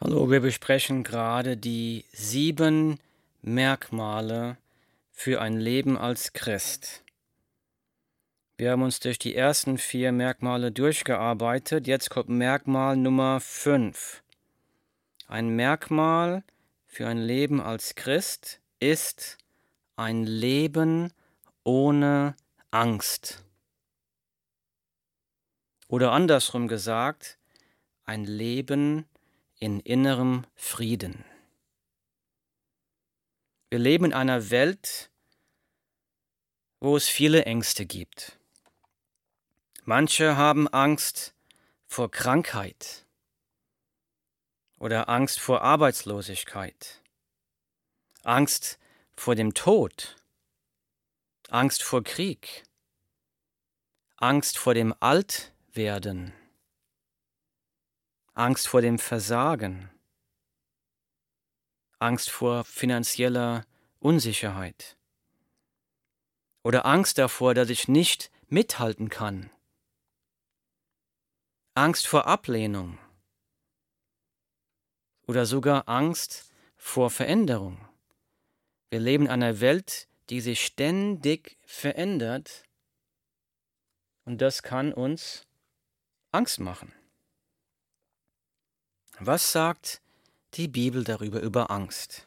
Hallo, wir besprechen gerade die sieben Merkmale für ein Leben als Christ. Wir haben uns durch die ersten vier Merkmale durchgearbeitet. Jetzt kommt Merkmal Nummer fünf. Ein Merkmal für ein Leben als Christ ist ein Leben ohne Angst. Oder andersrum gesagt, ein Leben in innerem Frieden. Wir leben in einer Welt, wo es viele Ängste gibt. Manche haben Angst vor Krankheit oder Angst vor Arbeitslosigkeit, Angst vor dem Tod, Angst vor Krieg, Angst vor dem Altwerden, Angst vor dem Versagen, Angst vor finanzieller Unsicherheit. Oder Angst davor, dass ich nicht mithalten kann, Angst vor Ablehnung. Oder sogar Angst vor Veränderung. Wir leben in einer Welt, die sich ständig verändert. Und das kann uns Angst machen. Was sagt die Bibel darüber über Angst?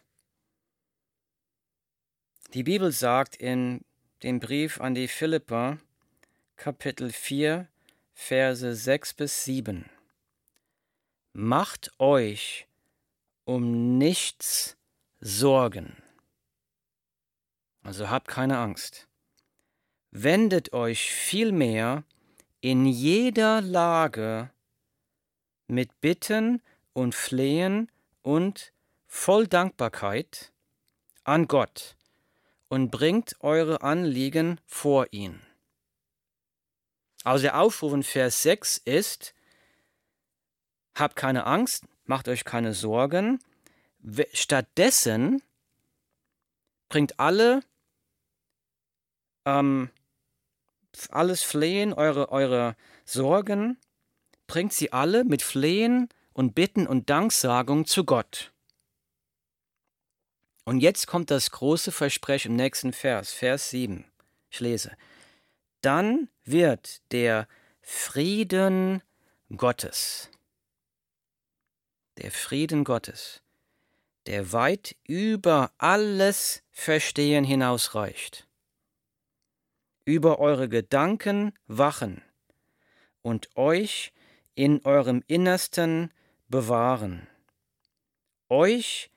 Die Bibel sagt in dem Brief an die Philipper, Kapitel 4, Verse 6 bis 7. Macht euch um nichts Sorgen. Also habt keine Angst. Wendet euch vielmehr in jeder Lage mit Bitten und Flehen und voll Dankbarkeit an Gott und bringt eure Anliegen vor ihn. Also der Aufruf in Vers 6 ist, habt keine Angst, macht euch keine Sorgen, stattdessen bringt alle ähm, alles Flehen, eure, eure Sorgen, bringt sie alle mit Flehen und Bitten und Danksagung zu Gott. Und jetzt kommt das große Versprechen im nächsten Vers, Vers 7. Ich lese. Dann wird der Frieden Gottes, der Frieden Gottes, der weit über alles Verstehen hinausreicht, über eure Gedanken wachen und euch in eurem Innersten bewahren. Euch,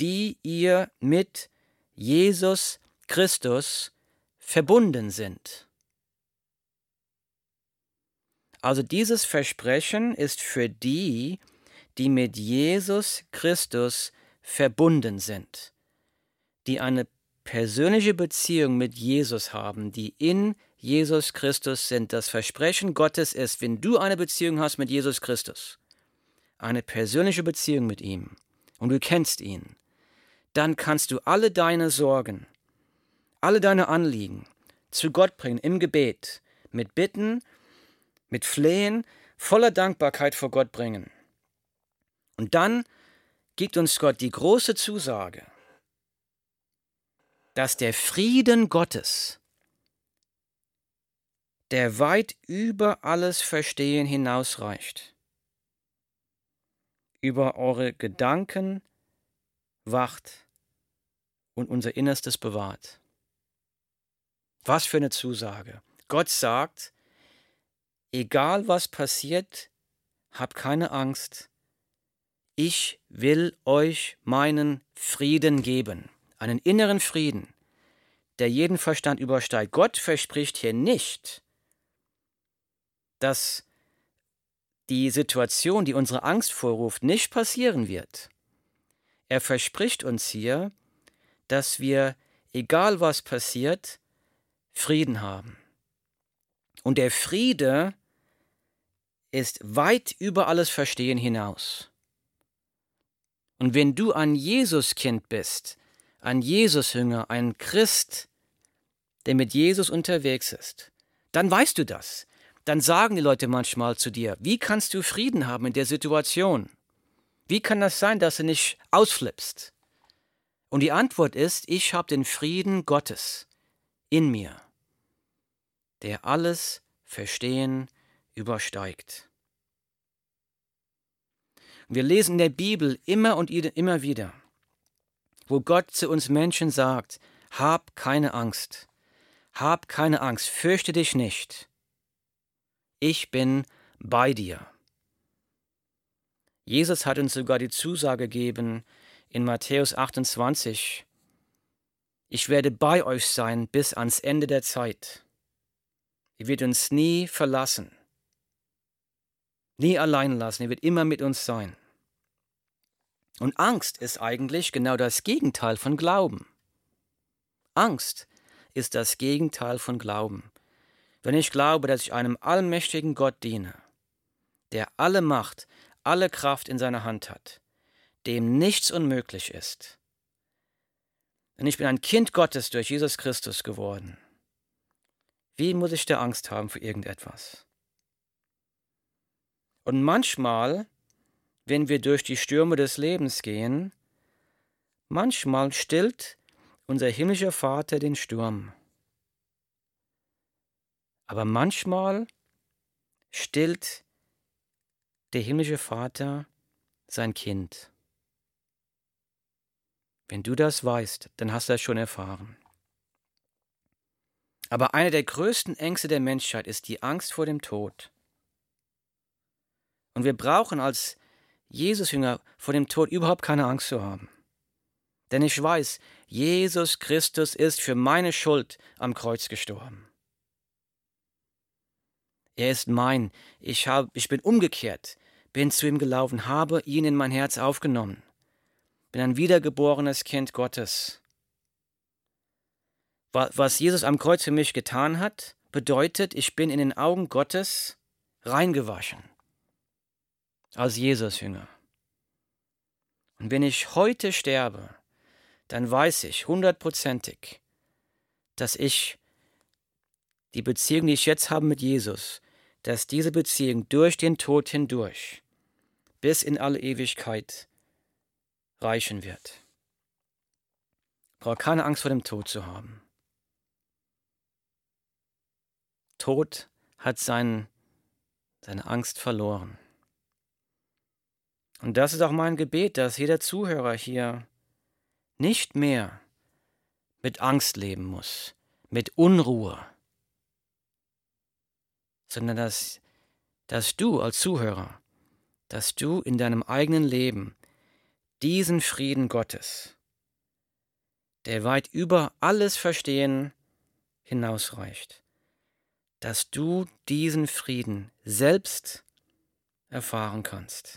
die ihr mit Jesus Christus verbunden sind. Also dieses Versprechen ist für die, die mit Jesus Christus verbunden sind, die eine persönliche Beziehung mit Jesus haben, die in Jesus Christus sind. Das Versprechen Gottes ist, wenn du eine Beziehung hast mit Jesus Christus, eine persönliche Beziehung mit ihm und du kennst ihn, dann kannst du alle deine Sorgen, alle deine Anliegen zu Gott bringen im Gebet, mit Bitten, mit Flehen, voller Dankbarkeit vor Gott bringen. Und dann gibt uns Gott die große Zusage, dass der Frieden Gottes, der weit über alles Verstehen hinausreicht, über eure Gedanken wacht und unser Innerstes bewahrt. Was für eine Zusage. Gott sagt, egal was passiert, habt keine Angst. Ich will euch meinen Frieden geben, einen inneren Frieden, der jeden Verstand übersteigt. Gott verspricht hier nicht, dass die Situation, die unsere Angst vorruft, nicht passieren wird. Er verspricht uns hier, dass wir, egal was passiert, Frieden haben. Und der Friede ist weit über alles Verstehen hinaus. Und wenn du ein Jesus-Kind bist, ein Jesus-Jünger, ein Christ, der mit Jesus unterwegs ist, dann weißt du das dann sagen die Leute manchmal zu dir, wie kannst du Frieden haben in der Situation? Wie kann das sein, dass du nicht ausflippst? Und die Antwort ist, ich habe den Frieden Gottes in mir, der alles Verstehen übersteigt. Wir lesen in der Bibel immer und immer wieder, wo Gott zu uns Menschen sagt, hab keine Angst, hab keine Angst, fürchte dich nicht. Ich bin bei dir. Jesus hat uns sogar die Zusage gegeben in Matthäus 28, ich werde bei euch sein bis ans Ende der Zeit. Er wird uns nie verlassen, nie allein lassen, er wird immer mit uns sein. Und Angst ist eigentlich genau das Gegenteil von Glauben. Angst ist das Gegenteil von Glauben. Wenn ich glaube, dass ich einem allmächtigen Gott diene, der alle Macht, alle Kraft in seiner Hand hat, dem nichts unmöglich ist. Denn ich bin ein Kind Gottes durch Jesus Christus geworden. Wie muss ich da Angst haben für irgendetwas? Und manchmal, wenn wir durch die Stürme des Lebens gehen, manchmal stillt unser himmlischer Vater den Sturm. Aber manchmal stillt der himmlische Vater sein Kind. Wenn du das weißt, dann hast du das schon erfahren. Aber eine der größten Ängste der Menschheit ist die Angst vor dem Tod. Und wir brauchen als Jesus-Jünger vor dem Tod überhaupt keine Angst zu haben. Denn ich weiß, Jesus Christus ist für meine Schuld am Kreuz gestorben. Er ist mein, ich, hab, ich bin umgekehrt, bin zu ihm gelaufen, habe ihn in mein Herz aufgenommen, bin ein wiedergeborenes Kind Gottes. Was Jesus am Kreuz für mich getan hat, bedeutet, ich bin in den Augen Gottes reingewaschen als Jesus-Jünger. Und wenn ich heute sterbe, dann weiß ich hundertprozentig, dass ich die Beziehung, die ich jetzt habe mit Jesus, dass diese Beziehung durch den Tod hindurch bis in alle Ewigkeit reichen wird. Ich brauche keine Angst vor dem Tod zu haben. Tod hat sein, seine Angst verloren. Und das ist auch mein Gebet, dass jeder Zuhörer hier nicht mehr mit Angst leben muss, mit Unruhe, sondern dass, dass du als Zuhörer, dass du in deinem eigenen Leben diesen Frieden Gottes, der weit über alles Verstehen hinausreicht, dass du diesen Frieden selbst erfahren kannst.